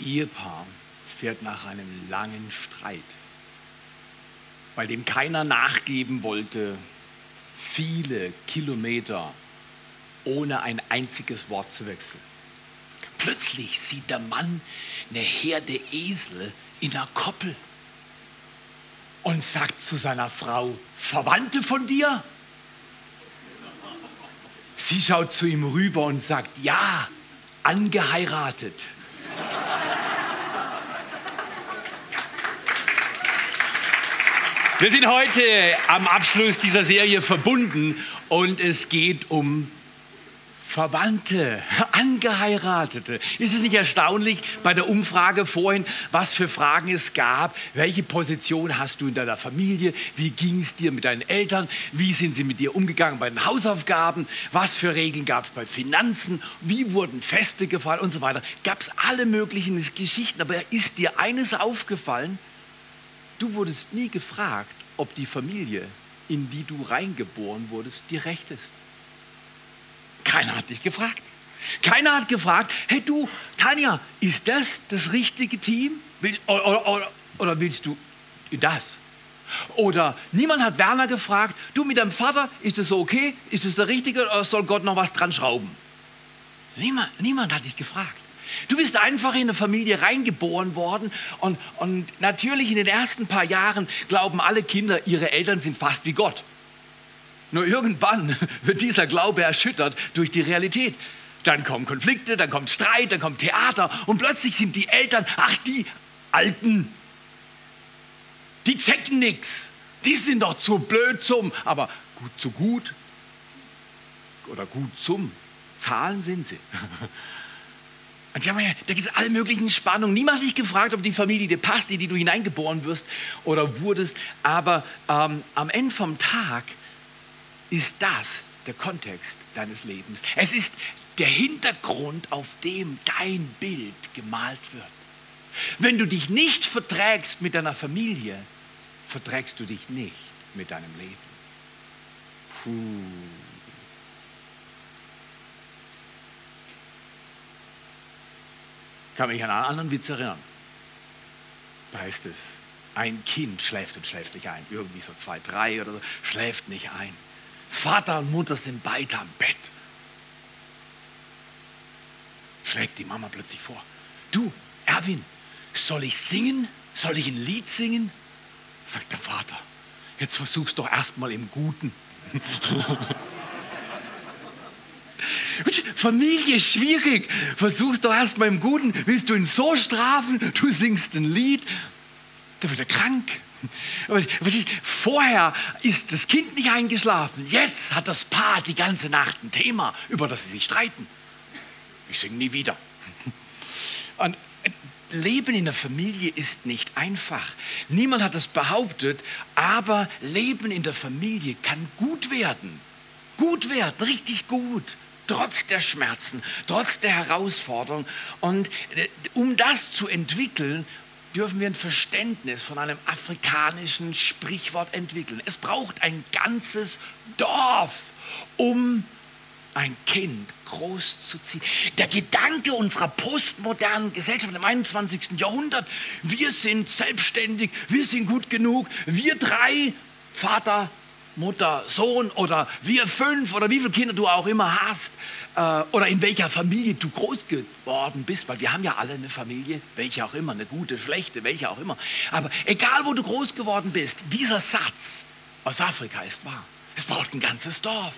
Ehepaar fährt nach einem langen Streit, bei dem keiner nachgeben wollte, viele Kilometer ohne ein einziges Wort zu wechseln. Plötzlich sieht der Mann eine Herde Esel in der Koppel und sagt zu seiner Frau, Verwandte von dir? Sie schaut zu ihm rüber und sagt, ja, angeheiratet. Wir sind heute am Abschluss dieser Serie verbunden und es geht um Verwandte, Angeheiratete. Ist es nicht erstaunlich bei der Umfrage vorhin, was für Fragen es gab? Welche Position hast du in deiner Familie? Wie ging es dir mit deinen Eltern? Wie sind sie mit dir umgegangen bei den Hausaufgaben? Was für Regeln gab es bei Finanzen? Wie wurden Feste gefeiert und so weiter? Gab es alle möglichen Geschichten. Aber ist dir eines aufgefallen? Du wurdest nie gefragt, ob die Familie, in die du reingeboren wurdest, dir recht ist. Keiner hat dich gefragt. Keiner hat gefragt, hey du, Tanja, ist das das richtige Team? Oder, oder, oder willst du das? Oder niemand hat Werner gefragt, du mit deinem Vater, ist das so okay? Ist das der Richtige oder soll Gott noch was dran schrauben? Niemand, niemand hat dich gefragt. Du bist einfach in eine Familie reingeboren worden und, und natürlich in den ersten paar Jahren glauben alle Kinder, ihre Eltern sind fast wie Gott. Nur irgendwann wird dieser Glaube erschüttert durch die Realität. Dann kommen Konflikte, dann kommt Streit, dann kommt Theater und plötzlich sind die Eltern, ach die Alten, die checken nichts. Die sind doch zu blöd zum, aber gut zu gut oder gut zum. Zahlen sind sie. Und ja, da gibt es alle möglichen Spannungen. Niemand hat dich gefragt, ob die Familie dir passt, in die du hineingeboren wirst oder wurdest. Aber ähm, am Ende vom Tag ist das der Kontext deines Lebens. Es ist der Hintergrund, auf dem dein Bild gemalt wird. Wenn du dich nicht verträgst mit deiner Familie, verträgst du dich nicht mit deinem Leben. Puh. Kann mich an einen anderen Witz erinnern. Da heißt es, ein Kind schläft und schläft nicht ein. Irgendwie so zwei, drei oder so, schläft nicht ein. Vater und Mutter sind beide am Bett. Schlägt die Mama plötzlich vor. Du, Erwin, soll ich singen? Soll ich ein Lied singen? Sagt der Vater. Jetzt versuch's doch erstmal im Guten. Familie ist schwierig. Versuch doch erst mal im Guten. Willst du ihn so strafen? Du singst ein Lied. Da wird er krank. Vorher ist das Kind nicht eingeschlafen. Jetzt hat das Paar die ganze Nacht ein Thema, über das sie sich streiten. Ich singe nie wieder. Und Leben in der Familie ist nicht einfach. Niemand hat es behauptet, aber Leben in der Familie kann gut werden. Gut werden, richtig gut trotz der Schmerzen, trotz der Herausforderung. Und äh, um das zu entwickeln, dürfen wir ein Verständnis von einem afrikanischen Sprichwort entwickeln. Es braucht ein ganzes Dorf, um ein Kind groß zu ziehen. Der Gedanke unserer postmodernen Gesellschaft im 21. Jahrhundert, wir sind selbstständig, wir sind gut genug, wir drei, Vater, Mutter, Sohn oder wir fünf oder wie viele Kinder du auch immer hast äh, oder in welcher Familie du groß geworden bist, weil wir haben ja alle eine Familie, welche auch immer, eine gute, schlechte, welche auch immer. Aber egal, wo du groß geworden bist, dieser Satz aus Afrika ist wahr. Es braucht ein ganzes Dorf.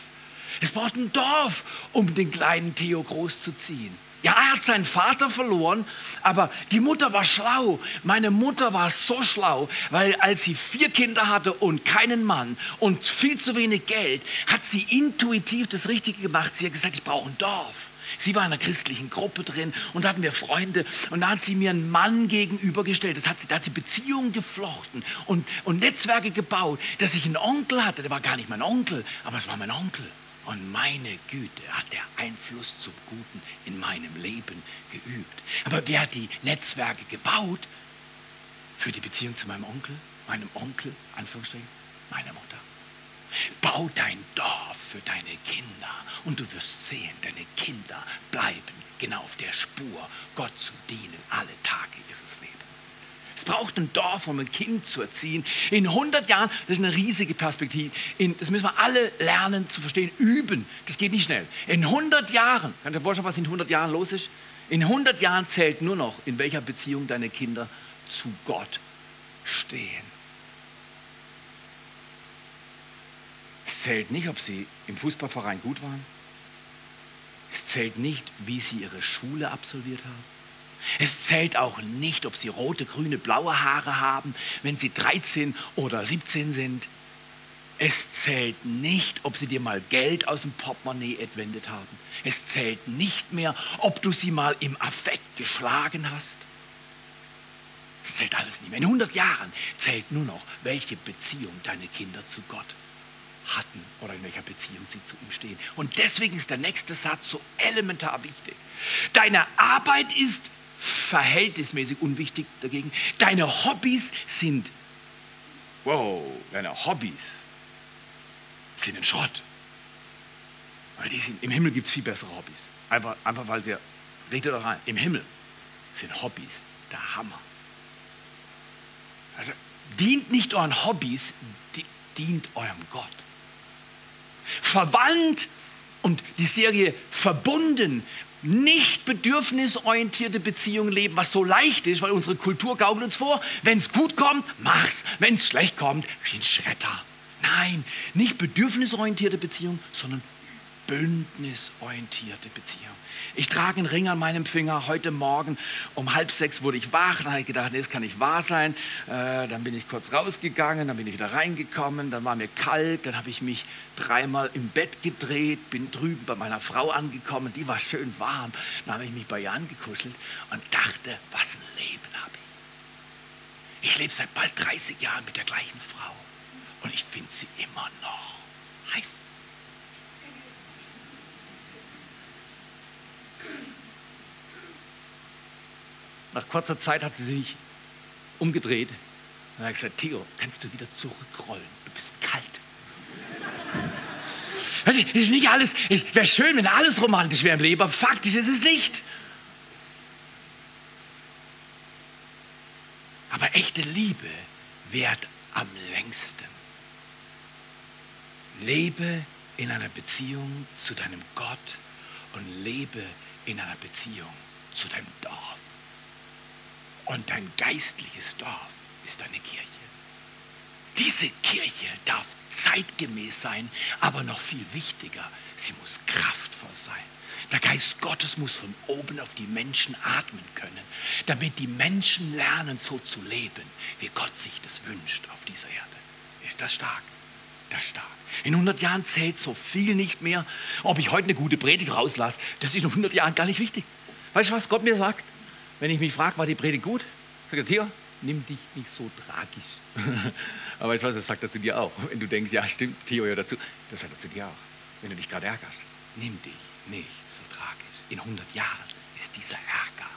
Es braucht ein Dorf, um den kleinen Theo großzuziehen. Ja, er hat seinen Vater verloren, aber die Mutter war schlau. Meine Mutter war so schlau, weil als sie vier Kinder hatte und keinen Mann und viel zu wenig Geld, hat sie intuitiv das Richtige gemacht. Sie hat gesagt, ich brauche ein Dorf. Sie war in einer christlichen Gruppe drin und da hatten wir Freunde und da hat sie mir einen Mann gegenübergestellt. Das hat sie, da hat sie Beziehungen geflochten und, und Netzwerke gebaut, dass ich einen Onkel hatte. Der war gar nicht mein Onkel, aber es war mein Onkel. Und meine Güte hat der Einfluss zum Guten in meinem Leben geübt. Aber wer hat die Netzwerke gebaut für die Beziehung zu meinem Onkel, meinem Onkel, Anführungsstrichen, meiner Mutter? Bau dein Dorf für deine Kinder. Und du wirst sehen, deine Kinder bleiben genau auf der Spur, Gott zu dienen, alle Tage. Es braucht ein Dorf, um ein Kind zu erziehen. In 100 Jahren, das ist eine riesige Perspektive. In, das müssen wir alle lernen zu verstehen, üben. Das geht nicht schnell. In 100 Jahren, du dir vorstellen, was in 100 Jahren los ist? In 100 Jahren zählt nur noch, in welcher Beziehung deine Kinder zu Gott stehen. Es zählt nicht, ob sie im Fußballverein gut waren. Es zählt nicht, wie sie ihre Schule absolviert haben. Es zählt auch nicht, ob sie rote, grüne, blaue Haare haben, wenn sie 13 oder 17 sind. Es zählt nicht, ob sie dir mal Geld aus dem Portemonnaie entwendet haben. Es zählt nicht mehr, ob du sie mal im Affekt geschlagen hast. Es zählt alles nicht mehr. In 100 Jahren zählt nur noch, welche Beziehung deine Kinder zu Gott hatten oder in welcher Beziehung sie zu ihm stehen. Und deswegen ist der nächste Satz so elementar wichtig. Deine Arbeit ist verhältnismäßig unwichtig dagegen. Deine Hobbys sind, wow, deine Hobbys sind ein Schrott. Weil die sind, Im Himmel gibt es viel bessere Hobbys. Einfach, einfach weil sie, redet doch rein, im Himmel sind Hobbys der Hammer. Also dient nicht euren Hobbys, dient eurem Gott. Verwandt und die Serie verbunden nicht bedürfnisorientierte Beziehungen leben, was so leicht ist, weil unsere Kultur gaukelt uns vor, wenn es gut kommt, mach's, wenn es schlecht kommt, wie ein Schredder. Nein, nicht bedürfnisorientierte Beziehungen, sondern bündnisorientierte Beziehung. Ich trage einen Ring an meinem Finger. Heute Morgen um halb sechs wurde ich wach. Dann habe ich gedacht, nee, das kann nicht wahr sein. Äh, dann bin ich kurz rausgegangen, dann bin ich wieder reingekommen. Dann war mir kalt. Dann habe ich mich dreimal im Bett gedreht, bin drüben bei meiner Frau angekommen. Die war schön warm. Dann habe ich mich bei ihr angekuschelt und dachte, was ein Leben habe ich. Ich lebe seit bald 30 Jahren mit der gleichen Frau und ich finde sie immer noch heiß. Nach kurzer Zeit hat sie sich umgedreht und hat gesagt, Theo, kannst du wieder zurückrollen? Du bist kalt. Es ist nicht alles, es wäre schön, wenn alles romantisch wäre im Leben, aber faktisch ist es nicht. Aber echte Liebe währt am längsten. Lebe in einer Beziehung zu deinem Gott und lebe in einer Beziehung zu deinem Dorf. Und dein geistliches Dorf ist deine Kirche. Diese Kirche darf zeitgemäß sein, aber noch viel wichtiger, sie muss kraftvoll sein. Der Geist Gottes muss von oben auf die Menschen atmen können, damit die Menschen lernen, so zu leben, wie Gott sich das wünscht auf dieser Erde. Ist das stark? Das stark. In 100 Jahren zählt so viel nicht mehr. Ob ich heute eine gute Predigt rauslasse, das ist in 100 Jahren gar nicht wichtig. Weißt du, was Gott mir sagt? Wenn ich mich frage, war die Predigt gut? Sagt er, Theo, nimm dich nicht so tragisch. Aber ich weiß, das sagt er zu dir auch. Wenn du denkst, ja stimmt, Theo ja dazu, das sagt er zu dir auch. Wenn du dich gerade ärgerst, nimm dich nicht so tragisch. In 100 Jahren ist dieser Ärger.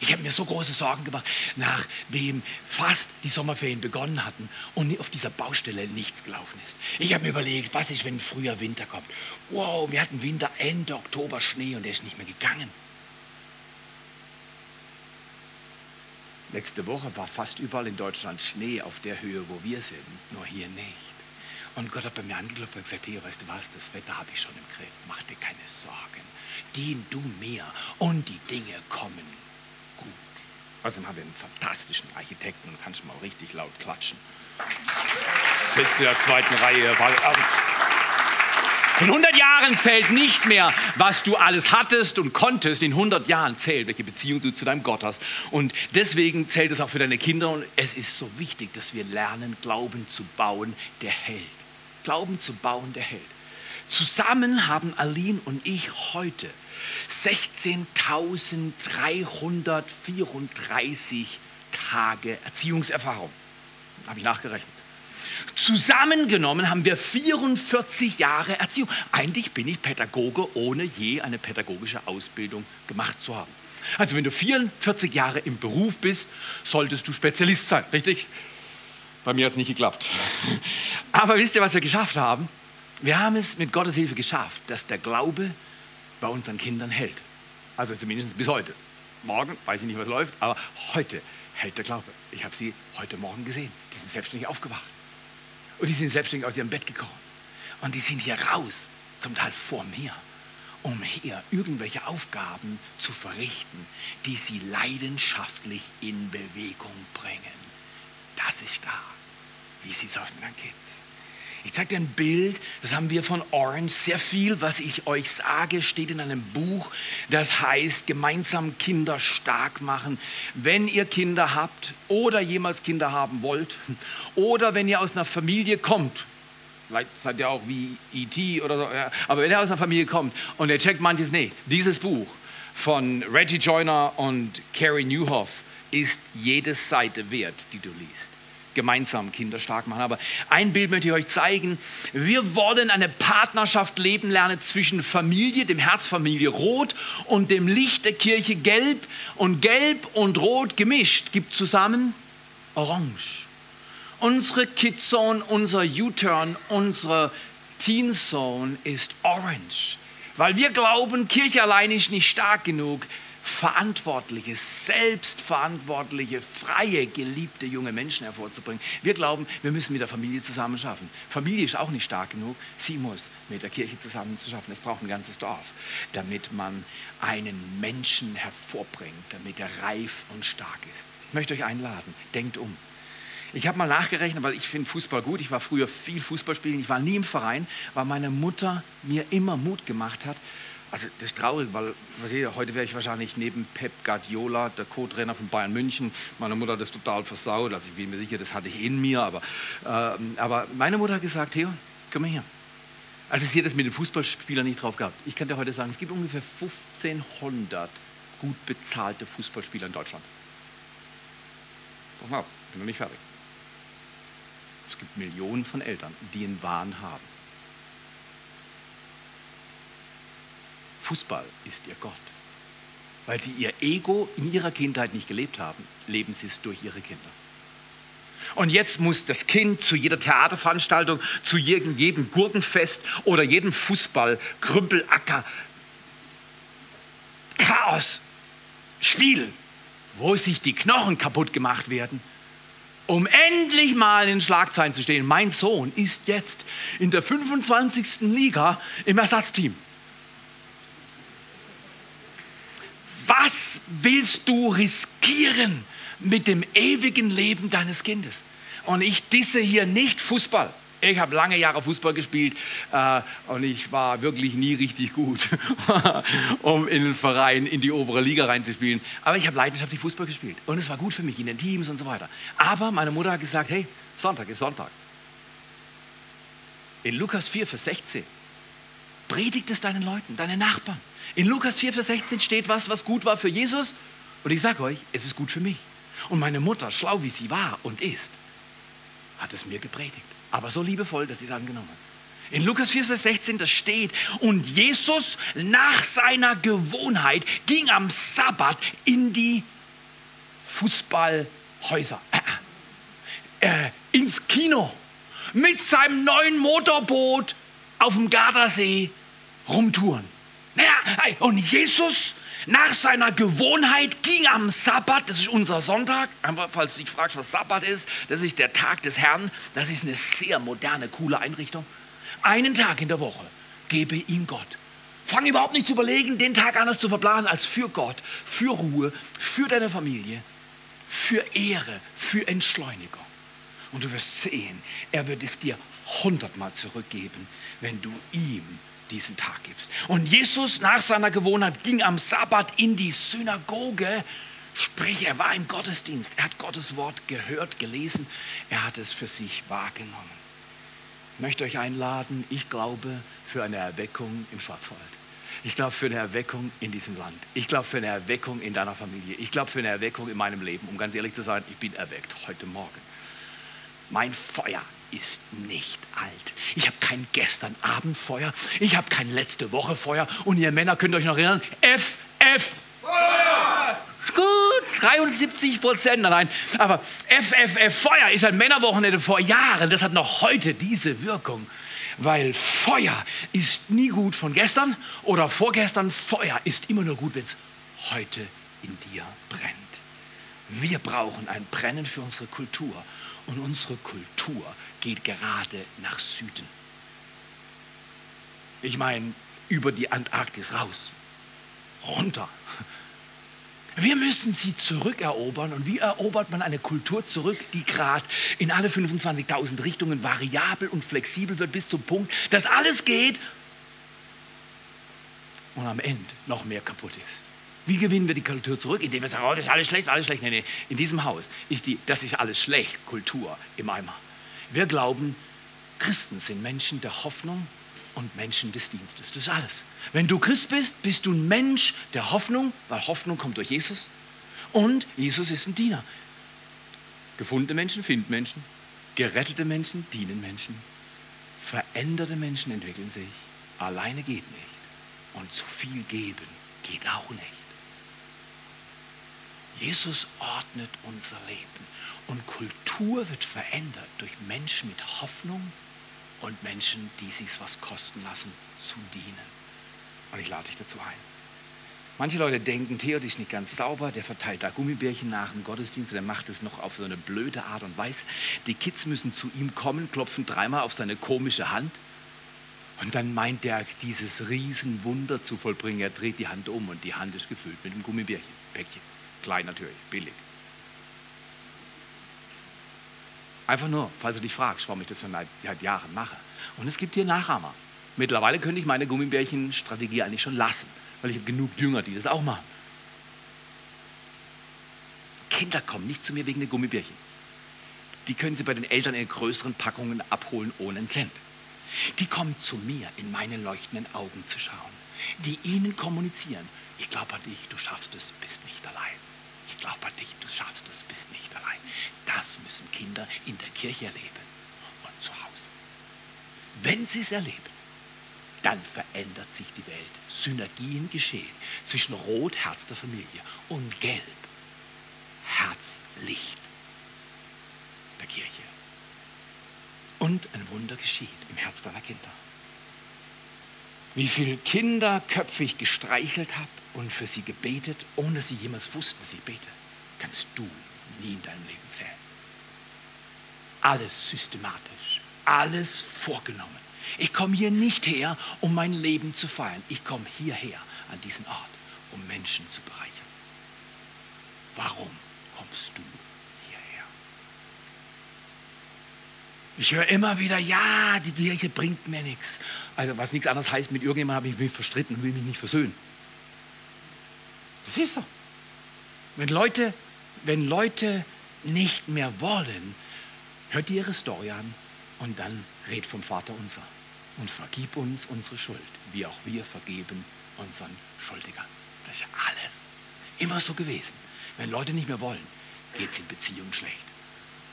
Ich habe mir so große Sorgen gemacht, nachdem fast die Sommerferien begonnen hatten und auf dieser Baustelle nichts gelaufen ist. Ich habe mir überlegt, was ist, wenn früher Winter kommt. Wow, wir hatten Winter, Ende Oktober Schnee und der ist nicht mehr gegangen. Letzte Woche war fast überall in Deutschland Schnee auf der Höhe, wo wir sind, nur hier nicht. Und Gott hat bei mir angeklopft und gesagt, hier, weißt du was, das Wetter habe ich schon im Griff, mach dir keine Sorgen. Dien du mir und die Dinge kommen gut. Außerdem haben wir einen fantastischen Architekten und kannst mal richtig laut klatschen. Sitzt in der zweiten Reihe. In 100 Jahren zählt nicht mehr, was du alles hattest und konntest. In 100 Jahren zählt, welche Beziehung du zu deinem Gott hast. Und deswegen zählt es auch für deine Kinder. Und es ist so wichtig, dass wir lernen, Glauben zu bauen, der hält. Glauben zu bauen, der hält. Zusammen haben Aline und ich heute 16.334 Tage Erziehungserfahrung. Habe ich nachgerechnet. Zusammengenommen haben wir 44 Jahre Erziehung. Eigentlich bin ich Pädagoge, ohne je eine pädagogische Ausbildung gemacht zu haben. Also wenn du 44 Jahre im Beruf bist, solltest du Spezialist sein, richtig? Bei mir hat es nicht geklappt. Aber wisst ihr, was wir geschafft haben? Wir haben es mit Gottes Hilfe geschafft, dass der Glaube bei unseren Kindern hält. Also zumindest bis heute. Morgen weiß ich nicht, was läuft, aber heute hält der Glaube. Ich habe sie heute Morgen gesehen. Die sind selbstständig aufgewacht. Und die sind selbstständig aus ihrem Bett gekommen. Und die sind hier raus, zum Teil vor mir, um hier irgendwelche Aufgaben zu verrichten, die sie leidenschaftlich in Bewegung bringen. Das ist stark. Wie sieht es aus mit deinen Kids? Ich zeige dir ein Bild, das haben wir von Orange. Sehr viel, was ich euch sage, steht in einem Buch, das heißt Gemeinsam Kinder stark machen. Wenn ihr Kinder habt oder jemals Kinder haben wollt oder wenn ihr aus einer Familie kommt, vielleicht seid ihr auch wie E.T. oder so, ja, aber wenn ihr aus einer Familie kommt und ihr checkt manches nicht, dieses Buch von Reggie Joyner und Carrie Newhoff ist jede Seite wert, die du liest gemeinsam Kinder stark machen. Aber ein Bild möchte ich euch zeigen. Wir wollen eine Partnerschaft leben lernen zwischen Familie, dem Herzfamilie Rot und dem Licht der Kirche Gelb. Und Gelb und Rot gemischt gibt zusammen Orange. Unsere Kidzone, unser U-Turn, unsere Teen Zone ist Orange. Weil wir glauben, Kirche allein ist nicht stark genug verantwortliche, selbstverantwortliche, freie, geliebte junge Menschen hervorzubringen. Wir glauben, wir müssen mit der Familie zusammen schaffen. Familie ist auch nicht stark genug, sie muss mit der Kirche zusammen zu schaffen. Es braucht ein ganzes Dorf, damit man einen Menschen hervorbringt, damit er reif und stark ist. Ich möchte euch einladen, denkt um. Ich habe mal nachgerechnet, weil ich finde Fußball gut. Ich war früher viel Fußball spielen. Ich war nie im Verein, weil meine Mutter mir immer Mut gemacht hat. Also das ist traurig, weil heute wäre ich wahrscheinlich neben Pep Guardiola, der Co-Trainer von Bayern München. Meine Mutter hat das total versaut. Also ich bin mir sicher, das hatte ich in mir. Aber, äh, aber meine Mutter hat gesagt, Theo, komm mal her. Also sie hat das mit den Fußballspielern nicht drauf gehabt. Ich kann dir heute sagen, es gibt ungefähr 1500 gut bezahlte Fußballspieler in Deutschland. Pass mal, ich bin noch nicht fertig. Es gibt Millionen von Eltern, die einen Wahn haben. Fußball ist ihr Gott. Weil sie ihr Ego in ihrer Kindheit nicht gelebt haben, leben sie es durch ihre Kinder. Und jetzt muss das Kind zu jeder Theaterveranstaltung, zu jedem Gurkenfest oder jedem Fußball, Krümpelacker, Chaos, Spiel, wo sich die Knochen kaputt gemacht werden, um endlich mal in den Schlagzeilen zu stehen. Mein Sohn ist jetzt in der 25. Liga im Ersatzteam. Was willst du riskieren mit dem ewigen Leben deines Kindes? Und ich disse hier nicht Fußball. Ich habe lange Jahre Fußball gespielt äh, und ich war wirklich nie richtig gut, um in den Verein in die obere Liga reinzuspielen. Aber ich habe leidenschaftlich Fußball gespielt und es war gut für mich in den Teams und so weiter. Aber meine Mutter hat gesagt, hey, Sonntag ist Sonntag. In Lukas 4, Vers 16 predigt es deinen Leuten, deinen Nachbarn. In Lukas 4, Vers 16 steht was, was gut war für Jesus. Und ich sage euch, es ist gut für mich. Und meine Mutter, schlau wie sie war und ist, hat es mir gepredigt. Aber so liebevoll, dass sie es angenommen hat. In Lukas 4, Vers 16, das steht, und Jesus nach seiner Gewohnheit ging am Sabbat in die Fußballhäuser, äh, äh, ins Kino mit seinem neuen Motorboot auf dem Gardasee rumtouren. Naja, und Jesus nach seiner Gewohnheit ging am Sabbat, das ist unser Sonntag, falls du dich fragst, was Sabbat ist, das ist der Tag des Herrn, das ist eine sehr moderne, coole Einrichtung. Einen Tag in der Woche gebe ihm Gott. Fang überhaupt nicht zu überlegen, den Tag anders zu verplanen als für Gott, für Ruhe, für deine Familie, für Ehre, für Entschleunigung. Und du wirst sehen, er wird es dir hundertmal zurückgeben, wenn du ihm diesen Tag gibst. Und Jesus nach seiner Gewohnheit ging am Sabbat in die Synagoge. Sprich, er war im Gottesdienst. Er hat Gottes Wort gehört, gelesen. Er hat es für sich wahrgenommen. Ich möchte euch einladen, ich glaube für eine Erweckung im Schwarzwald. Ich glaube für eine Erweckung in diesem Land. Ich glaube für eine Erweckung in deiner Familie. Ich glaube für eine Erweckung in meinem Leben. Um ganz ehrlich zu sein, ich bin erweckt heute Morgen. Mein Feuer ist nicht alt. Ich habe kein gestern Abend Feuer, ich habe kein letzte Woche Feuer und ihr Männer könnt euch noch erinnern, F, F. Feuer! Gut, 73 Prozent allein. Aber FFF Feuer ist ein Männerwochenende vor Jahren. Das hat noch heute diese Wirkung. Weil Feuer ist nie gut von gestern oder vorgestern. Feuer ist immer nur gut, wenn es heute in dir brennt. Wir brauchen ein Brennen für unsere Kultur. Und unsere Kultur geht gerade nach Süden. Ich meine, über die Antarktis raus, runter. Wir müssen sie zurückerobern. Und wie erobert man eine Kultur zurück, die gerade in alle 25.000 Richtungen variabel und flexibel wird, bis zum Punkt, dass alles geht und am Ende noch mehr kaputt ist? Wie gewinnen wir die Kultur zurück? Indem wir sagen, oh, das ist alles schlecht, alles schlecht. Nee, nee. In diesem Haus ist die, das ist alles schlecht, Kultur im Eimer. Wir glauben, Christen sind Menschen der Hoffnung und Menschen des Dienstes. Das ist alles. Wenn du Christ bist, bist du ein Mensch der Hoffnung, weil Hoffnung kommt durch Jesus. Und Jesus ist ein Diener. Gefundene Menschen finden Menschen. Gerettete Menschen dienen Menschen. Veränderte Menschen entwickeln sich. Alleine geht nicht. Und zu viel geben geht auch nicht. Jesus ordnet unser Leben und Kultur wird verändert durch Menschen mit Hoffnung und Menschen, die sich was kosten lassen, zu dienen. Und ich lade dich dazu ein. Manche Leute denken, Theo ist nicht ganz sauber, der verteilt da Gummibärchen nach dem Gottesdienst, der macht es noch auf so eine blöde Art und Weise. Die Kids müssen zu ihm kommen, klopfen dreimal auf seine komische Hand und dann meint er, dieses Riesenwunder zu vollbringen. Er dreht die Hand um und die Hand ist gefüllt mit einem Gummibärchen, Päckchen. Klein natürlich, billig. Einfach nur, falls du dich fragst, warum ich das schon seit Jahren mache. Und es gibt hier Nachahmer. Mittlerweile könnte ich meine Gummibärchen-Strategie eigentlich schon lassen, weil ich habe genug Jünger, die das auch machen. Kinder kommen nicht zu mir wegen der Gummibärchen. Die können sie bei den Eltern in größeren Packungen abholen ohne einen Cent. Die kommen zu mir, in meine leuchtenden Augen zu schauen, die ihnen kommunizieren. Ich glaube an dich, du schaffst es, bist nicht allein ich glaube an dich, du schaffst es, bist nicht allein. Das müssen Kinder in der Kirche erleben und zu Hause. Wenn sie es erleben, dann verändert sich die Welt. Synergien geschehen zwischen Rot, Herz der Familie, und Gelb, Herz, Licht der Kirche. Und ein Wunder geschieht im Herz deiner Kinder. Wie viele Kinderköpfe ich gestreichelt habe und für sie gebetet, ohne dass sie jemals wussten, dass ich bete, kannst du nie in deinem Leben zählen. Alles systematisch, alles vorgenommen. Ich komme hier nicht her, um mein Leben zu feiern. Ich komme hierher an diesen Ort, um Menschen zu bereichern. Warum kommst du hierher? Ich höre immer wieder, ja, die Kirche bringt mir nichts. Also was nichts anderes heißt, mit irgendjemandem habe ich mich verstritten und will mich nicht versöhnen. Das ist so. Wenn Leute, wenn Leute nicht mehr wollen, hört ihr ihre Story an und dann red vom Vater unser und vergib uns unsere Schuld, wie auch wir vergeben unseren Schuldigern. Das ist ja alles. Immer so gewesen. Wenn Leute nicht mehr wollen, geht es in Beziehungen schlecht.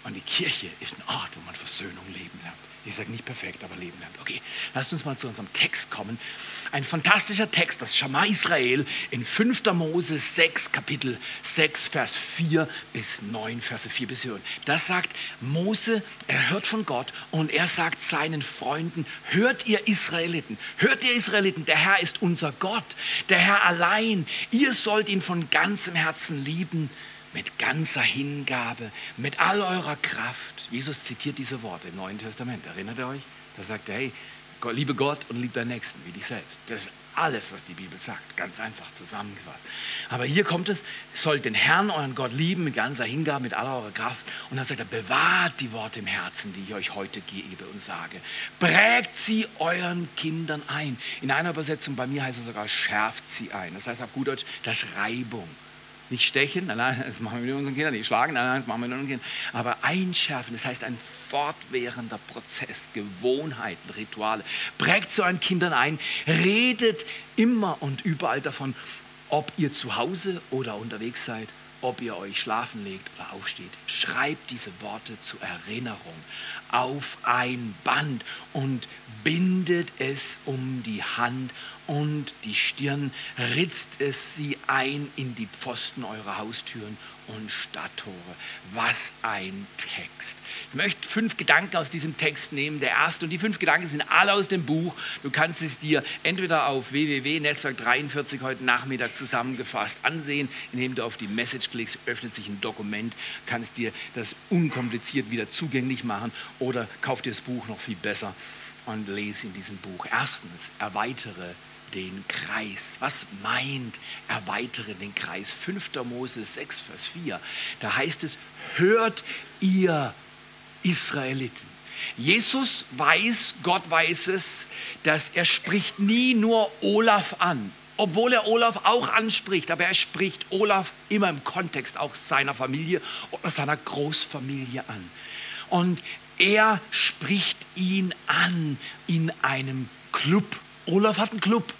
Und die Kirche ist ein Ort, wo man Versöhnung leben lernt. Ich sage nicht perfekt, aber leben lernt. Okay, lasst uns mal zu unserem Text kommen. Ein fantastischer Text, das Schama Israel in 5. Mose 6, Kapitel 6, Vers 4 bis 9, Verse 4 bis 9. Das sagt Mose, er hört von Gott und er sagt seinen Freunden, hört ihr Israeliten, hört ihr Israeliten, der Herr ist unser Gott, der Herr allein. Ihr sollt ihn von ganzem Herzen lieben mit ganzer Hingabe, mit all eurer Kraft. Jesus zitiert diese Worte im Neuen Testament. Erinnert ihr euch? Da sagt er, hey, liebe Gott und liebe deinen Nächsten wie dich selbst. Das ist alles, was die Bibel sagt. Ganz einfach zusammengefasst. Aber hier kommt es, sollt den Herrn, euren Gott lieben mit ganzer Hingabe, mit aller eurer Kraft. Und dann sagt er, bewahrt die Worte im Herzen, die ich euch heute gebe und sage. Prägt sie euren Kindern ein. In einer Übersetzung bei mir heißt es sogar, schärft sie ein. Das heißt auf gut Deutsch, das Reibung. Nicht stechen, nein, das machen wir mit unseren Kindern, nicht schlagen, nein, das machen wir mit unseren Kindern. Aber einschärfen, das heißt ein fortwährender Prozess, Gewohnheiten, Rituale. Prägt so an Kindern ein, redet immer und überall davon, ob ihr zu Hause oder unterwegs seid, ob ihr euch schlafen legt oder aufsteht. Schreibt diese Worte zur Erinnerung auf ein Band und bindet es um die Hand und die Stirn ritzt es sie ein in die Pfosten eurer Haustüren und Stadttore. Was ein Text. Ich möchte fünf Gedanken aus diesem Text nehmen. Der erste und die fünf Gedanken sind alle aus dem Buch. Du kannst es dir entweder auf www.netzwerk 43 heute Nachmittag zusammengefasst ansehen, indem du auf die Message klickst, öffnet sich ein Dokument, kannst dir das unkompliziert wieder zugänglich machen oder kauf dir das Buch noch viel besser und lese in diesem Buch. Erstens, erweitere den Kreis. Was meint erweitere den Kreis? 5. Mose 6, Vers 4. Da heißt es, hört ihr Israeliten. Jesus weiß, Gott weiß es, dass er spricht nie nur Olaf an, obwohl er Olaf auch anspricht, aber er spricht Olaf immer im Kontext auch seiner Familie oder seiner Großfamilie an. Und er spricht ihn an in einem Club. Olaf hat einen Club.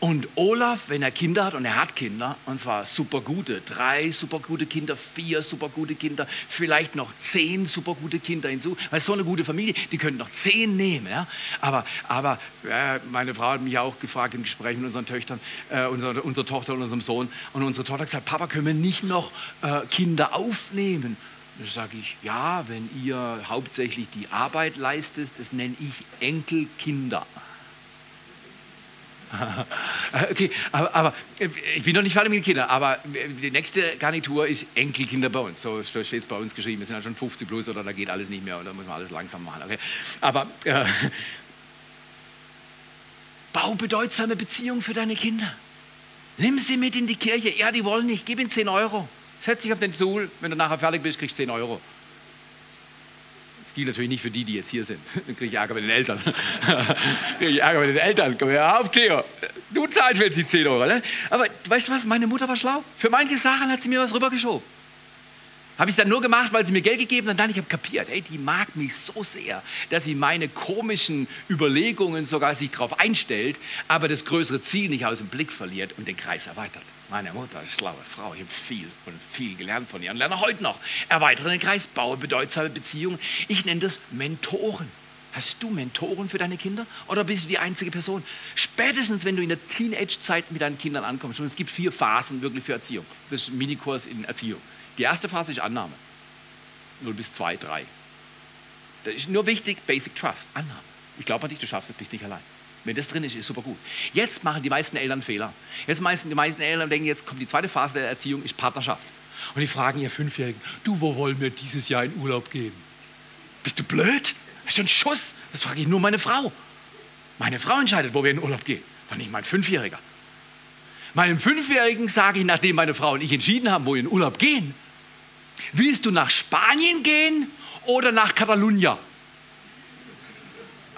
Und Olaf, wenn er Kinder hat, und er hat Kinder, und zwar super gute, drei super gute Kinder, vier super gute Kinder, vielleicht noch zehn super gute Kinder hinzu, weil so eine gute Familie, die könnten noch zehn nehmen. Ja? Aber, aber äh, meine Frau hat mich auch gefragt im Gespräch mit unseren Töchtern, äh, unserer, unserer Tochter und unserem Sohn, und unsere Tochter hat gesagt, Papa, können wir nicht noch äh, Kinder aufnehmen? Da sage ich, ja, wenn ihr hauptsächlich die Arbeit leistet, das nenne ich Enkelkinder. Okay, aber, aber, äh, ich bin noch nicht fertig mit den Kindern, aber die nächste Garnitur ist Enkelkinder bei uns. So steht es bei uns geschrieben. Wir sind ja schon 50 plus oder da geht alles nicht mehr oder muss man alles langsam machen. Okay? Aber äh, bau bedeutsame Beziehungen für deine Kinder. Nimm sie mit in die Kirche. Ja, die wollen nicht. Gib ihnen 10 Euro. Setz dich auf den Stuhl. Wenn du nachher fertig bist, kriegst du 10 Euro. Das gilt natürlich nicht für die, die jetzt hier sind. Dann kriege ich Ärger mit den Eltern. kriege ich Ärger mit den Eltern. Komm her auf, Theo. Du zahlst jetzt die 10 Euro. Ne? Aber weißt du was? Meine Mutter war schlau. Für manche Sachen hat sie mir was rübergeschoben. Habe ich dann nur gemacht, weil sie mir Geld gegeben hat und dann ich habe kapiert, ey, die mag mich so sehr, dass sie meine komischen Überlegungen sogar sich darauf einstellt, aber das größere Ziel nicht aus dem Blick verliert und den Kreis erweitert. Meine Mutter ist schlaue Frau. Ich habe viel und viel gelernt von ihr und lerne heute noch. Erweitere den Kreis, baue bedeutsame Beziehungen. Ich nenne das Mentoren. Hast du Mentoren für deine Kinder oder bist du die einzige Person? Spätestens, wenn du in der Teenage-Zeit mit deinen Kindern ankommst, und es gibt vier Phasen wirklich für Erziehung. Das ist ein Minikurs in Erziehung. Die erste Phase ist Annahme. 0 bis 2, 3. Das ist nur wichtig, Basic Trust, Annahme. Ich glaube an dich, du schaffst es, bist nicht allein. Wenn das drin ist, ist super gut. Jetzt machen die meisten Eltern Fehler. Jetzt meisten, die meisten Eltern denken, jetzt kommt die zweite Phase der Erziehung, ist Partnerschaft. Und die fragen ihr Fünfjährigen, du, wo wollen wir dieses Jahr in Urlaub gehen? Bist du blöd? Hast du einen Schuss? Das frage ich nur meine Frau. Meine Frau entscheidet, wo wir in Urlaub gehen, doch nicht mein Fünfjähriger. Meinem Fünfjährigen sage ich, nachdem meine Frau und ich entschieden haben, wo wir in Urlaub gehen, willst du nach Spanien gehen oder nach Catalunya?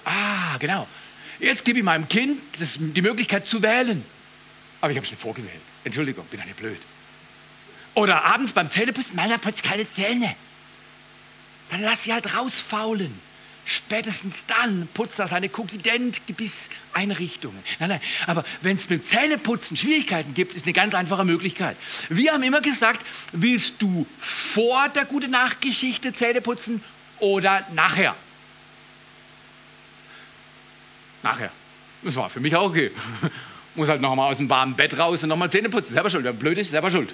Ah, genau. Jetzt gebe ich meinem Kind das, die Möglichkeit zu wählen. Aber ich habe es nicht vorgewählt. Entschuldigung, bin doch nicht blöd. Oder abends beim Zähneputzen, meiner putzt keine Zähne. Dann lass sie halt rausfaulen. Spätestens dann putzt er seine Cookie-Dent-Gebiss-Einrichtungen. Nein, nein, aber wenn es mit Zähneputzen Schwierigkeiten gibt, ist eine ganz einfache Möglichkeit. Wir haben immer gesagt, willst du vor der gute Nachtgeschichte Zähne putzen oder nachher? Nachher. Das war für mich auch okay. Muss halt nochmal aus dem warmen Bett raus und nochmal Zähne putzen. Selber schuld. Wer blöd ist, selber schuld.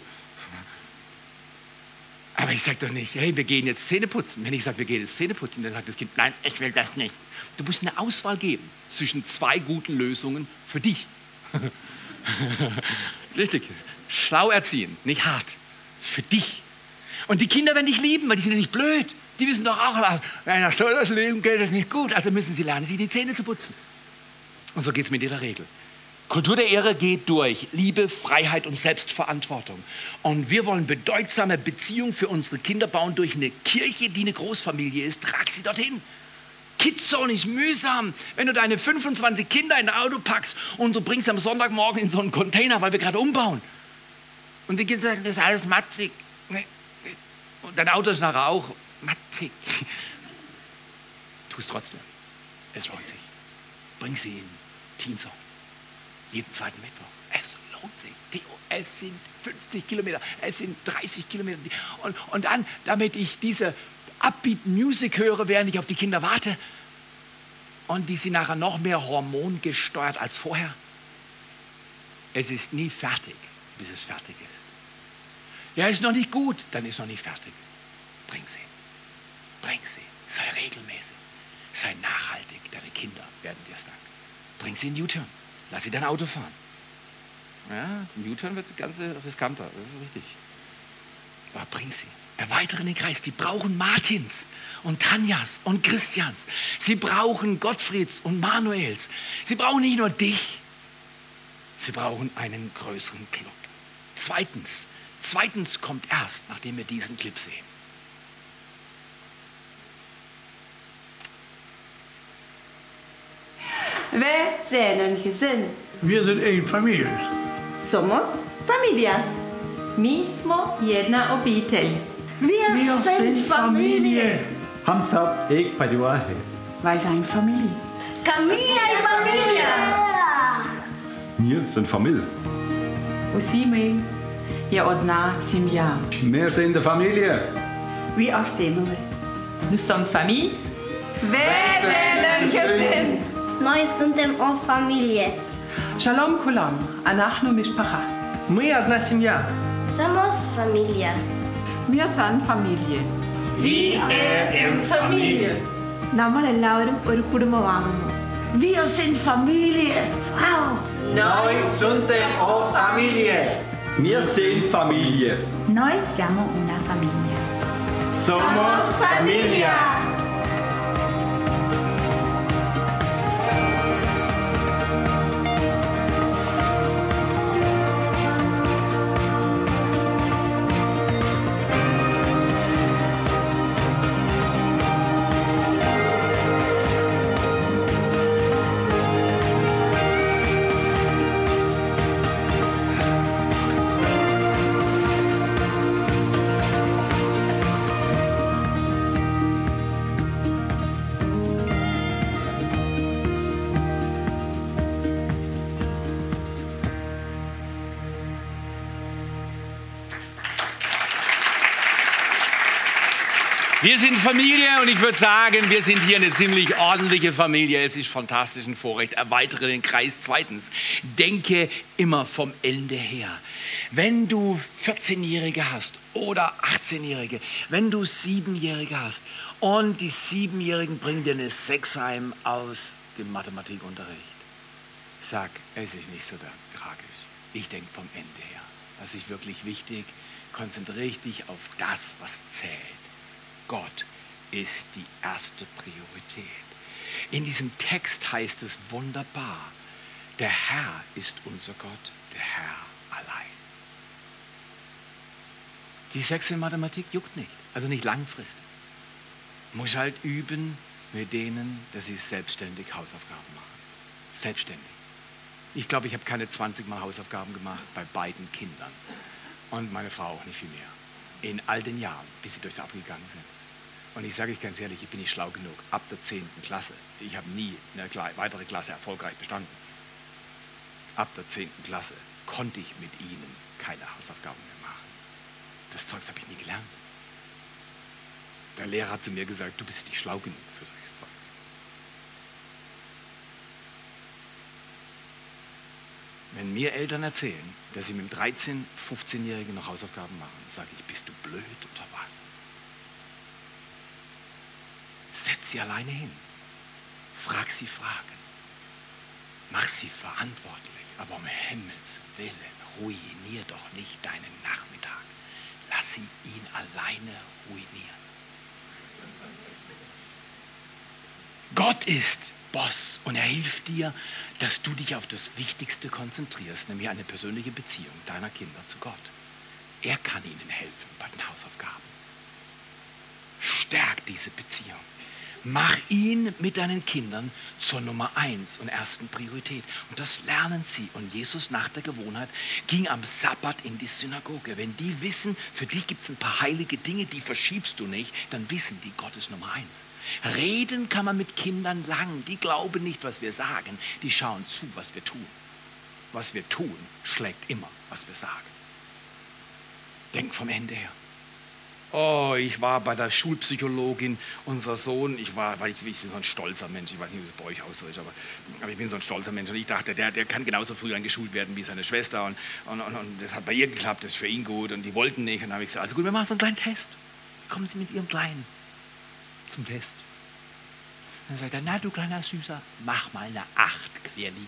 Aber ich sage doch nicht, hey, wir gehen jetzt Zähne putzen. Wenn ich sage, wir gehen jetzt Zähne putzen, dann sagt das Kind, nein, ich will das nicht. Du musst eine Auswahl geben zwischen zwei guten Lösungen für dich. Richtig. Schlau erziehen, nicht hart. Für dich. Und die Kinder werden dich lieben, weil die sind ja nicht blöd. Die wissen doch auch, wenn einer steuert das Leben geht es nicht gut. Also müssen sie lernen, sich die Zähne zu putzen. Und so geht es mit jeder Regel. Kultur der Ehre geht durch Liebe, Freiheit und Selbstverantwortung. Und wir wollen bedeutsame Beziehungen für unsere Kinder bauen durch eine Kirche, die eine Großfamilie ist. Trag sie dorthin. Kidzone ist mühsam, wenn du deine 25 Kinder in ein Auto packst und du bringst sie am Sonntagmorgen in so einen Container, weil wir gerade umbauen. Und die Kinder sagen, das ist alles matzig. Und dein Auto ist nachher auch matzig. Tu es trotzdem. Es lohnt sich. Bring sie in Teenzone. Jeden zweiten Mittwoch. Es lohnt sich. Es sind 50 Kilometer, es sind 30 Kilometer. Und, und dann, damit ich diese Upbeat Music höre, während ich auf die Kinder warte, und die sind nachher noch mehr hormongesteuert als vorher. Es ist nie fertig, bis es fertig ist. Ja, ist noch nicht gut, dann ist noch nicht fertig. Bring sie. Bring sie. Sei regelmäßig. Sei nachhaltig. Deine Kinder werden dir es danken. Bring sie in U-Turn. Lass sie dein Auto fahren. Ja, U-Turn wird das Ganze riskanter. Das ist richtig. Aber bring sie. Erweitere den Kreis. Die brauchen Martins und Tanjas und Christians. Sie brauchen Gottfrieds und Manuels. Sie brauchen nicht nur dich. Sie brauchen einen größeren Club. Zweitens, zweitens kommt erst, nachdem wir diesen Clip sehen. Wir sind gesund. Wir sind eine Familie. Somos familia. Mismo jedna obitel. Wir, Wir sind, sind Familie. Hamsa ek parivar hai. Weil ein Familie. Camilla y familia. Wir sind Familie. Usi мы je одна семья. Wir sind eine Familie. Wir er stemmer. Nous sommes famille. Wir sind gesund. Nós somos uma família. Shalom kulam, anachnu mishpacha. Мы одна семья. Somos família. Wir sind Familie. Wir sind Familie. Er നമ്മളെല്ലാവരും ഒരു കുടുംബമാകുന്നു Wir sind Familie. Wow. Noi suntem o famiglie. Wir sind Familie. Noi siamo una famiglia. Somos família. Wir sind Familie und ich würde sagen, wir sind hier eine ziemlich ordentliche Familie. Es ist fantastisch ein Vorrecht. Erweitere den Kreis. Zweitens, denke immer vom Ende her. Wenn du 14-Jährige hast oder 18-Jährige, wenn du 7-Jährige hast und die 7-Jährigen bringen dir eine 6 heim aus dem Mathematikunterricht, sag, es ist nicht so tragisch. Ich denke vom Ende her. Das ist wirklich wichtig. Konzentriere dich auf das, was zählt. Gott ist die erste Priorität. In diesem Text heißt es wunderbar, der Herr ist unser Gott, der Herr allein. Die Sechs in Mathematik juckt nicht, also nicht langfristig. Muss halt üben mit denen, dass sie selbstständig Hausaufgaben machen. Selbstständig. Ich glaube, ich habe keine 20 Mal Hausaufgaben gemacht bei beiden Kindern. Und meine Frau auch nicht viel mehr. In all den Jahren, bis sie durchs abgegangen sind. Und ich sage euch ganz ehrlich, ich bin nicht schlau genug. Ab der 10. Klasse. Ich habe nie eine weitere Klasse erfolgreich bestanden. Ab der 10. Klasse konnte ich mit ihnen keine Hausaufgaben mehr machen. Das Zeugs habe ich nie gelernt. Der Lehrer hat zu mir gesagt, du bist nicht schlau genug für solches Zeugs. Wenn mir Eltern erzählen, dass sie mit dem 13-, 15-Jährigen noch Hausaufgaben machen, sage ich, bist du blöd oder was? Setz sie alleine hin. Frag sie Fragen. Mach sie verantwortlich. Aber um Himmels Willen, ruinier doch nicht deinen Nachmittag. Lass sie ihn alleine ruinieren. Gott ist Boss und er hilft dir, dass du dich auf das Wichtigste konzentrierst, nämlich eine persönliche Beziehung deiner Kinder zu Gott. Er kann ihnen helfen bei den Hausaufgaben. Stärk diese Beziehung. Mach ihn mit deinen Kindern zur Nummer eins und ersten Priorität. Und das lernen sie. Und Jesus nach der Gewohnheit ging am Sabbat in die Synagoge. Wenn die wissen, für dich gibt es ein paar heilige Dinge, die verschiebst du nicht, dann wissen die, Gott ist Nummer eins. Reden kann man mit Kindern lang. Die glauben nicht, was wir sagen. Die schauen zu, was wir tun. Was wir tun, schlägt immer, was wir sagen. Denk vom Ende her. Oh, ich war bei der Schulpsychologin, unser Sohn, ich war, weil ich, ich bin so ein stolzer Mensch, ich weiß nicht, wie es bei euch ist, aber, aber ich bin so ein stolzer Mensch und ich dachte, der, der kann genauso früh angeschult werden wie seine Schwester und, und, und, und das hat bei ihr geklappt, das ist für ihn gut und die wollten nicht und dann habe ich gesagt, also gut, wir machen so einen kleinen Test. Kommen Sie mit Ihrem Kleinen zum Test. Dann sagt er, na du kleiner Süßer, mach mal eine Acht querliegend.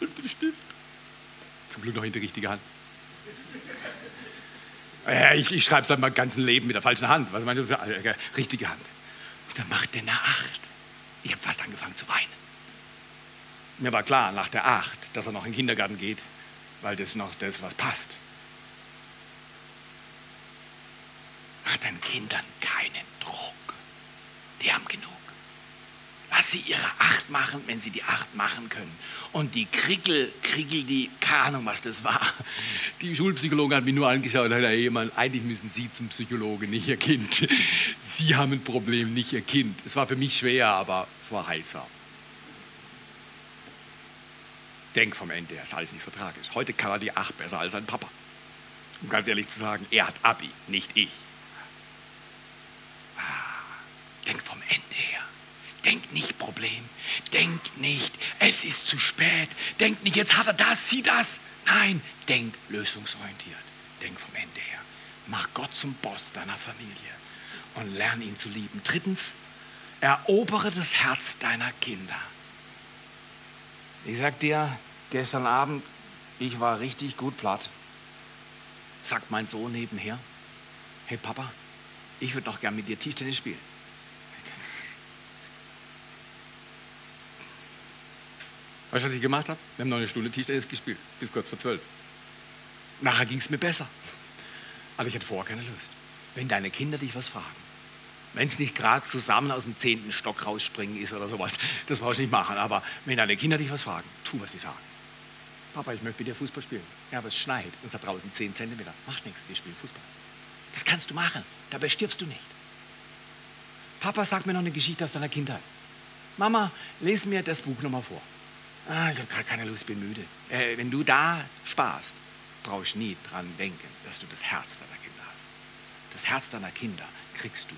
Und den Stift. Zum Glück noch in die richtige Hand. Ich, ich schreibe dann mein ganzes Leben mit der falschen Hand. Was meinst du? Richtige Hand. Und dann macht der eine Acht. Ich habe fast angefangen zu weinen. Mir war klar, nach der Acht, dass er noch in den Kindergarten geht, weil das noch das, was passt. Mach deinen Kindern keinen Druck. Die haben genug. Sie ihre Acht machen, wenn sie die Acht machen können. Und die Krickel, Krickel, die, keine Ahnung, was das war. Die Schulpsychologin hat mich nur angeschaut und gesagt, jemand, eigentlich müssen Sie zum Psychologen, nicht Ihr Kind. Sie haben ein Problem, nicht Ihr Kind. Es war für mich schwer, aber es war heilsam. Denk vom Ende her, ist alles nicht so tragisch. Heute kann er die Acht besser als sein Papa. Um ganz ehrlich zu sagen, er hat Abi, nicht ich. Denk vom Ende her. Denk nicht Problem. Denk nicht, es ist zu spät. Denk nicht, jetzt hat er das, sieh das. Nein, denk lösungsorientiert. Denk vom Ende her. Mach Gott zum Boss deiner Familie und lern ihn zu lieben. Drittens, erobere das Herz deiner Kinder. Ich sag dir, gestern Abend, ich war richtig gut platt. Sagt mein Sohn nebenher, hey Papa, ich würde noch gern mit dir Tischtennis spielen. Weißt du, was ich gemacht habe? Wir haben noch eine Stunde Tischtennis gespielt, bis kurz vor zwölf. Nachher ging es mir besser. Aber ich hatte vorher keine Lust. Wenn deine Kinder dich was fragen, wenn es nicht gerade zusammen aus dem zehnten Stock rausspringen ist oder sowas, das brauchst du nicht machen. Aber wenn deine Kinder dich was fragen, tu, was sie sagen. Papa, ich möchte mit dir Fußball spielen. Ja, aber es schneit und es hat draußen zehn Zentimeter. Macht nichts, wir spielen Fußball. Das kannst du machen. Dabei stirbst du nicht. Papa, sag mir noch eine Geschichte aus deiner Kindheit. Mama, lese mir das Buch nochmal vor. Ah, ich habe gerade keine Lust, bin müde. Äh, wenn du da sparst, brauchst du nie dran denken, dass du das Herz deiner Kinder hast. Das Herz deiner Kinder kriegst du,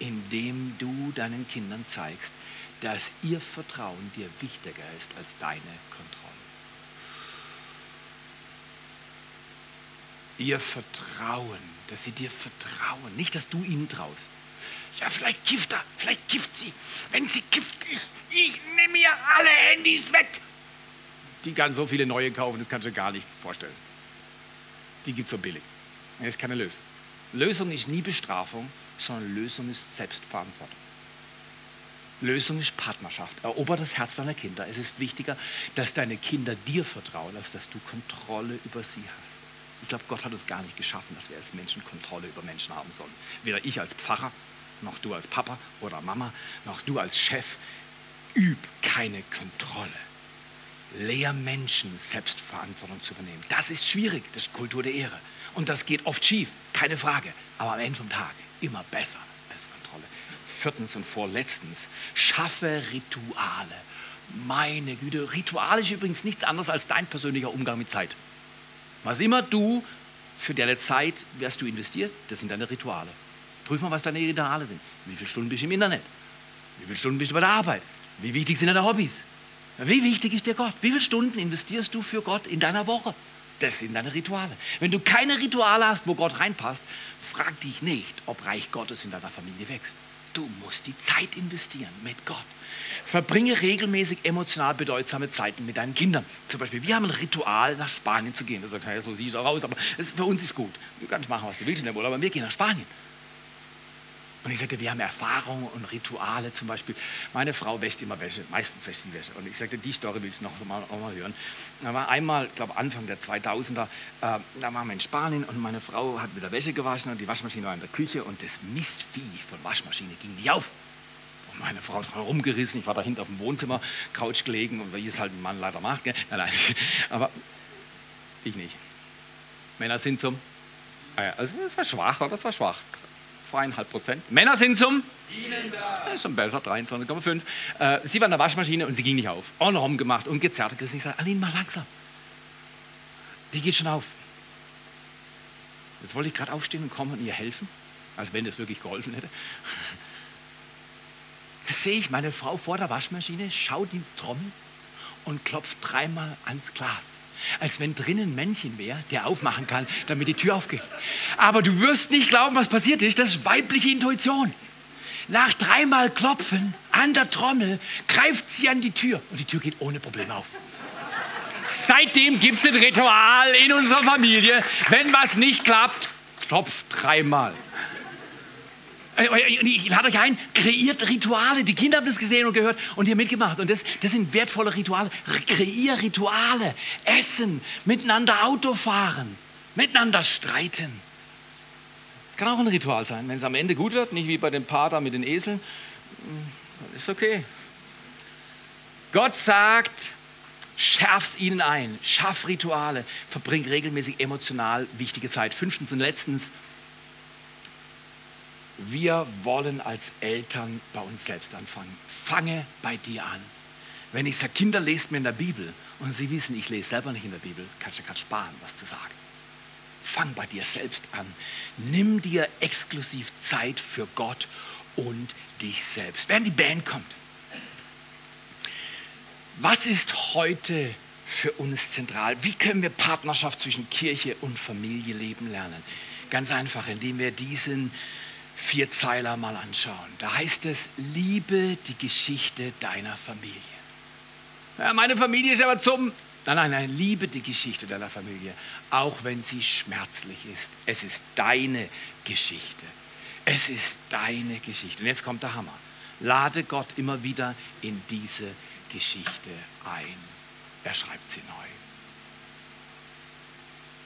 indem du deinen Kindern zeigst, dass ihr Vertrauen dir wichtiger ist als deine Kontrolle. Ihr Vertrauen, dass sie dir vertrauen, nicht, dass du ihnen traust. Ja, vielleicht kifft er, vielleicht kifft sie. Wenn sie kifft, ich, ich nehme mir alle Handys weg. Die kann so viele neue kaufen, das kannst du dir gar nicht vorstellen. Die gibt es so billig. Das ist keine Lösung. Lösung ist nie Bestrafung, sondern Lösung ist Selbstverantwortung. Lösung ist Partnerschaft. Erober das Herz deiner Kinder. Es ist wichtiger, dass deine Kinder dir vertrauen, als dass du Kontrolle über sie hast. Ich glaube, Gott hat uns gar nicht geschaffen, dass wir als Menschen Kontrolle über Menschen haben sollen. Weder ich als Pfarrer, noch du als Papa oder Mama, noch du als Chef. Üb keine Kontrolle. Lehr Menschen, Selbstverantwortung zu übernehmen. Das ist schwierig, das ist Kultur der Ehre. Und das geht oft schief, keine Frage. Aber am Ende vom Tag immer besser als Kontrolle. Viertens und vorletztens, schaffe Rituale. Meine Güte, Rituale ist übrigens nichts anderes als dein persönlicher Umgang mit Zeit. Was immer du für deine Zeit, wirst du investiert, das sind deine Rituale. Prüf mal, was deine Rituale sind. Wie viele Stunden bist du im Internet? Wie viele Stunden bist du bei der Arbeit? Wie wichtig sind deine Hobbys? Wie wichtig ist dir Gott? Wie viele Stunden investierst du für Gott in deiner Woche? Das sind deine Rituale. Wenn du keine Rituale hast, wo Gott reinpasst, frag dich nicht, ob Reich Gottes in deiner Familie wächst. Du musst die Zeit investieren mit Gott. Verbringe regelmäßig emotional bedeutsame Zeiten mit deinen Kindern. Zum Beispiel, wir haben ein Ritual, nach Spanien zu gehen. Du sagst, ja, so siehst du auch aus, aber es, für uns ist gut. Du kannst machen, was du willst in der Wohnung, aber wir gehen nach Spanien. Und ich sagte, wir haben Erfahrungen und Rituale. Zum Beispiel, meine Frau wäscht immer Wäsche, meistens wäscht sie Wäsche. Und ich sagte, die Story will ich noch mal, noch mal hören. Da war einmal, ich glaube Anfang der 2000er, äh, da waren wir in Spanien und meine Frau hat wieder Wäsche gewaschen und die Waschmaschine war in der Küche und das Mistvieh von Waschmaschine ging nicht auf. Und meine Frau hat rumgerissen, ich war da hinten auf dem Wohnzimmer, Couch gelegen und wie es halt ein Mann leider macht. Gell? Nein, nein, aber ich nicht. Männer sind zum, ah also das war schwach, aber das war schwach zweieinhalb Prozent. Männer sind zum das ist schon besser, 23,5. Äh, sie war in der Waschmaschine und sie ging nicht auf. Noch rumgemacht und gezerrt. Und ich sage, Aline, mach langsam. die geht schon auf. Jetzt wollte ich gerade aufstehen und kommen und ihr helfen, als wenn das wirklich geholfen hätte. Da sehe ich meine Frau vor der Waschmaschine, schaut die Trommel und klopft dreimal ans Glas. Als wenn drinnen ein Männchen wäre, der aufmachen kann, damit die Tür aufgeht. Aber du wirst nicht glauben, was passiert ist. Das ist weibliche Intuition. Nach dreimal Klopfen an der Trommel greift sie an die Tür und die Tür geht ohne Probleme auf. Seitdem gibt es ein Ritual in unserer Familie. Wenn was nicht klappt, klopft dreimal. Äh, äh, ich lade euch ein, kreiert Rituale. Die Kinder haben das gesehen und gehört und hier mitgemacht. Und das, das sind wertvolle Rituale. Kreier Rituale. Essen, miteinander Auto fahren, miteinander streiten. Das kann auch ein Ritual sein. Wenn es am Ende gut wird, nicht wie bei dem Pater mit den Eseln, hm, ist okay. Gott sagt, schärf's ihnen ein, schaff Rituale, verbring regelmäßig emotional wichtige Zeit. Fünftens und letztens, wir wollen als Eltern bei uns selbst anfangen. Fange bei dir an. Wenn ich sage, Kinder lest mir in der Bibel und sie wissen, ich lese selber nicht in der Bibel, kannst du gerade sparen, was zu sagen. Fang bei dir selbst an. Nimm dir exklusiv Zeit für Gott und dich selbst. Während die Band kommt. Was ist heute für uns zentral? Wie können wir Partnerschaft zwischen Kirche und Familie leben lernen? Ganz einfach, indem wir diesen Vierzeiler mal anschauen. Da heißt es, liebe die Geschichte deiner Familie. Ja, meine Familie ist aber zum... Nein, nein, nein, liebe die Geschichte deiner Familie, auch wenn sie schmerzlich ist. Es ist deine Geschichte. Es ist deine Geschichte. Und jetzt kommt der Hammer. Lade Gott immer wieder in diese Geschichte ein. Er schreibt sie neu.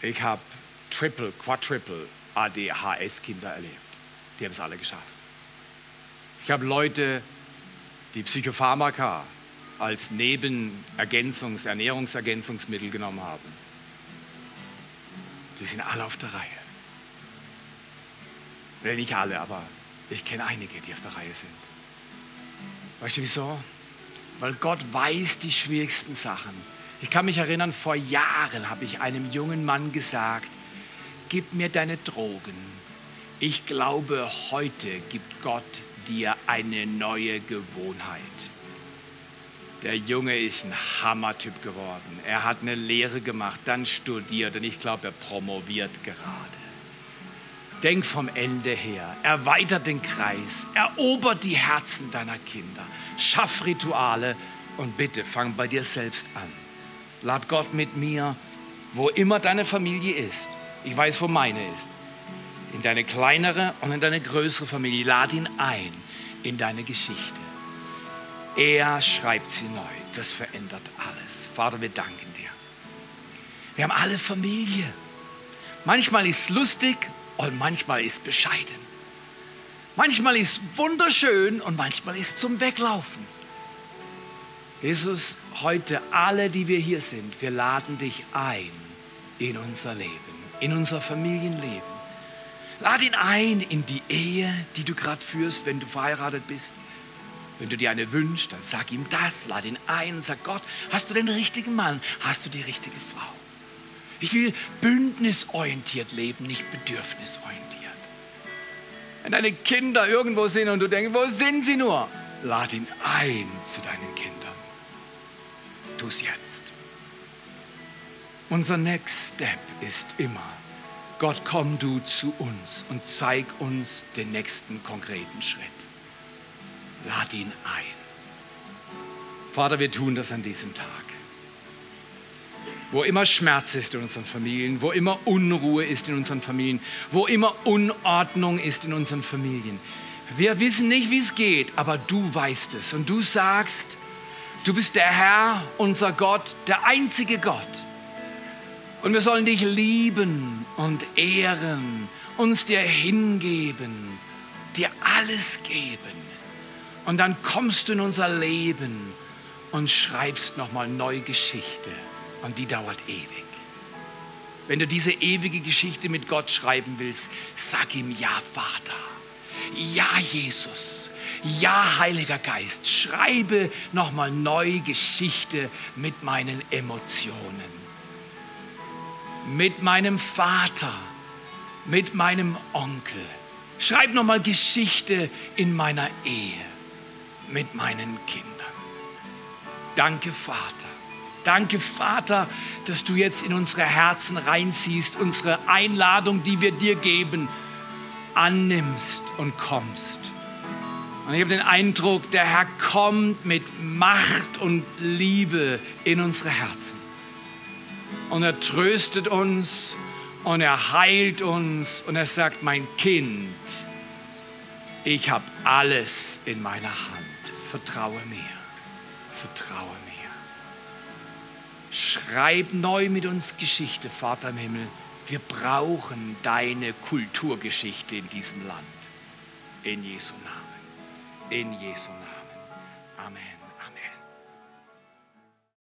Ich habe Triple, Quadruple ADHS-Kinder erlebt. Die haben es alle geschafft. Ich habe Leute, die Psychopharmaka als Nebenergänzungs-, Ernährungsergänzungsmittel genommen haben. Die sind alle auf der Reihe. Well, nicht alle, aber ich kenne einige, die auf der Reihe sind. Weißt du wieso? Weil Gott weiß die schwierigsten Sachen. Ich kann mich erinnern, vor Jahren habe ich einem jungen Mann gesagt, gib mir deine Drogen. Ich glaube, heute gibt Gott dir eine neue Gewohnheit. Der Junge ist ein Hammertyp geworden. Er hat eine Lehre gemacht, dann studiert und ich glaube, er promoviert gerade. Denk vom Ende her, erweitert den Kreis, erobert die Herzen deiner Kinder, schaff Rituale und bitte fang bei dir selbst an. Lad Gott mit mir, wo immer deine Familie ist. Ich weiß, wo meine ist. In deine kleinere und in deine größere Familie. Lad ihn ein in deine Geschichte. Er schreibt sie neu. Das verändert alles. Vater, wir danken dir. Wir haben alle Familie. Manchmal ist es lustig und manchmal ist es bescheiden. Manchmal ist es wunderschön und manchmal ist es zum Weglaufen. Jesus, heute alle, die wir hier sind, wir laden dich ein in unser Leben, in unser Familienleben. Lad ihn ein in die Ehe, die du gerade führst, wenn du verheiratet bist. Wenn du dir eine wünschst, dann sag ihm das, lad ihn ein und sag Gott, hast du den richtigen Mann, hast du die richtige Frau? Ich will bündnisorientiert leben, nicht bedürfnisorientiert. Wenn deine Kinder irgendwo sind und du denkst, wo sind sie nur? Lad ihn ein zu deinen Kindern. Tu es jetzt. Unser Next Step ist immer, Gott, komm du zu uns und zeig uns den nächsten konkreten Schritt. Lad ihn ein. Vater, wir tun das an diesem Tag. Wo immer Schmerz ist in unseren Familien, wo immer Unruhe ist in unseren Familien, wo immer Unordnung ist in unseren Familien. Wir wissen nicht, wie es geht, aber du weißt es. Und du sagst, du bist der Herr, unser Gott, der einzige Gott. Und wir sollen dich lieben und ehren, uns dir hingeben, dir alles geben. Und dann kommst du in unser Leben und schreibst nochmal neue Geschichte. Und die dauert ewig. Wenn du diese ewige Geschichte mit Gott schreiben willst, sag ihm ja, Vater. Ja, Jesus. Ja, Heiliger Geist. Schreibe nochmal neue Geschichte mit meinen Emotionen. Mit meinem Vater, mit meinem Onkel. Schreib nochmal Geschichte in meiner Ehe mit meinen Kindern. Danke, Vater. Danke, Vater, dass du jetzt in unsere Herzen reinziehst, unsere Einladung, die wir dir geben, annimmst und kommst. Und ich habe den Eindruck, der Herr kommt mit Macht und Liebe in unsere Herzen. Und er tröstet uns und er heilt uns und er sagt, mein Kind, ich habe alles in meiner Hand. Vertraue mir, vertraue mir. Schreib neu mit uns Geschichte, Vater im Himmel. Wir brauchen deine Kulturgeschichte in diesem Land. In Jesu Namen. In Jesu Namen. Amen.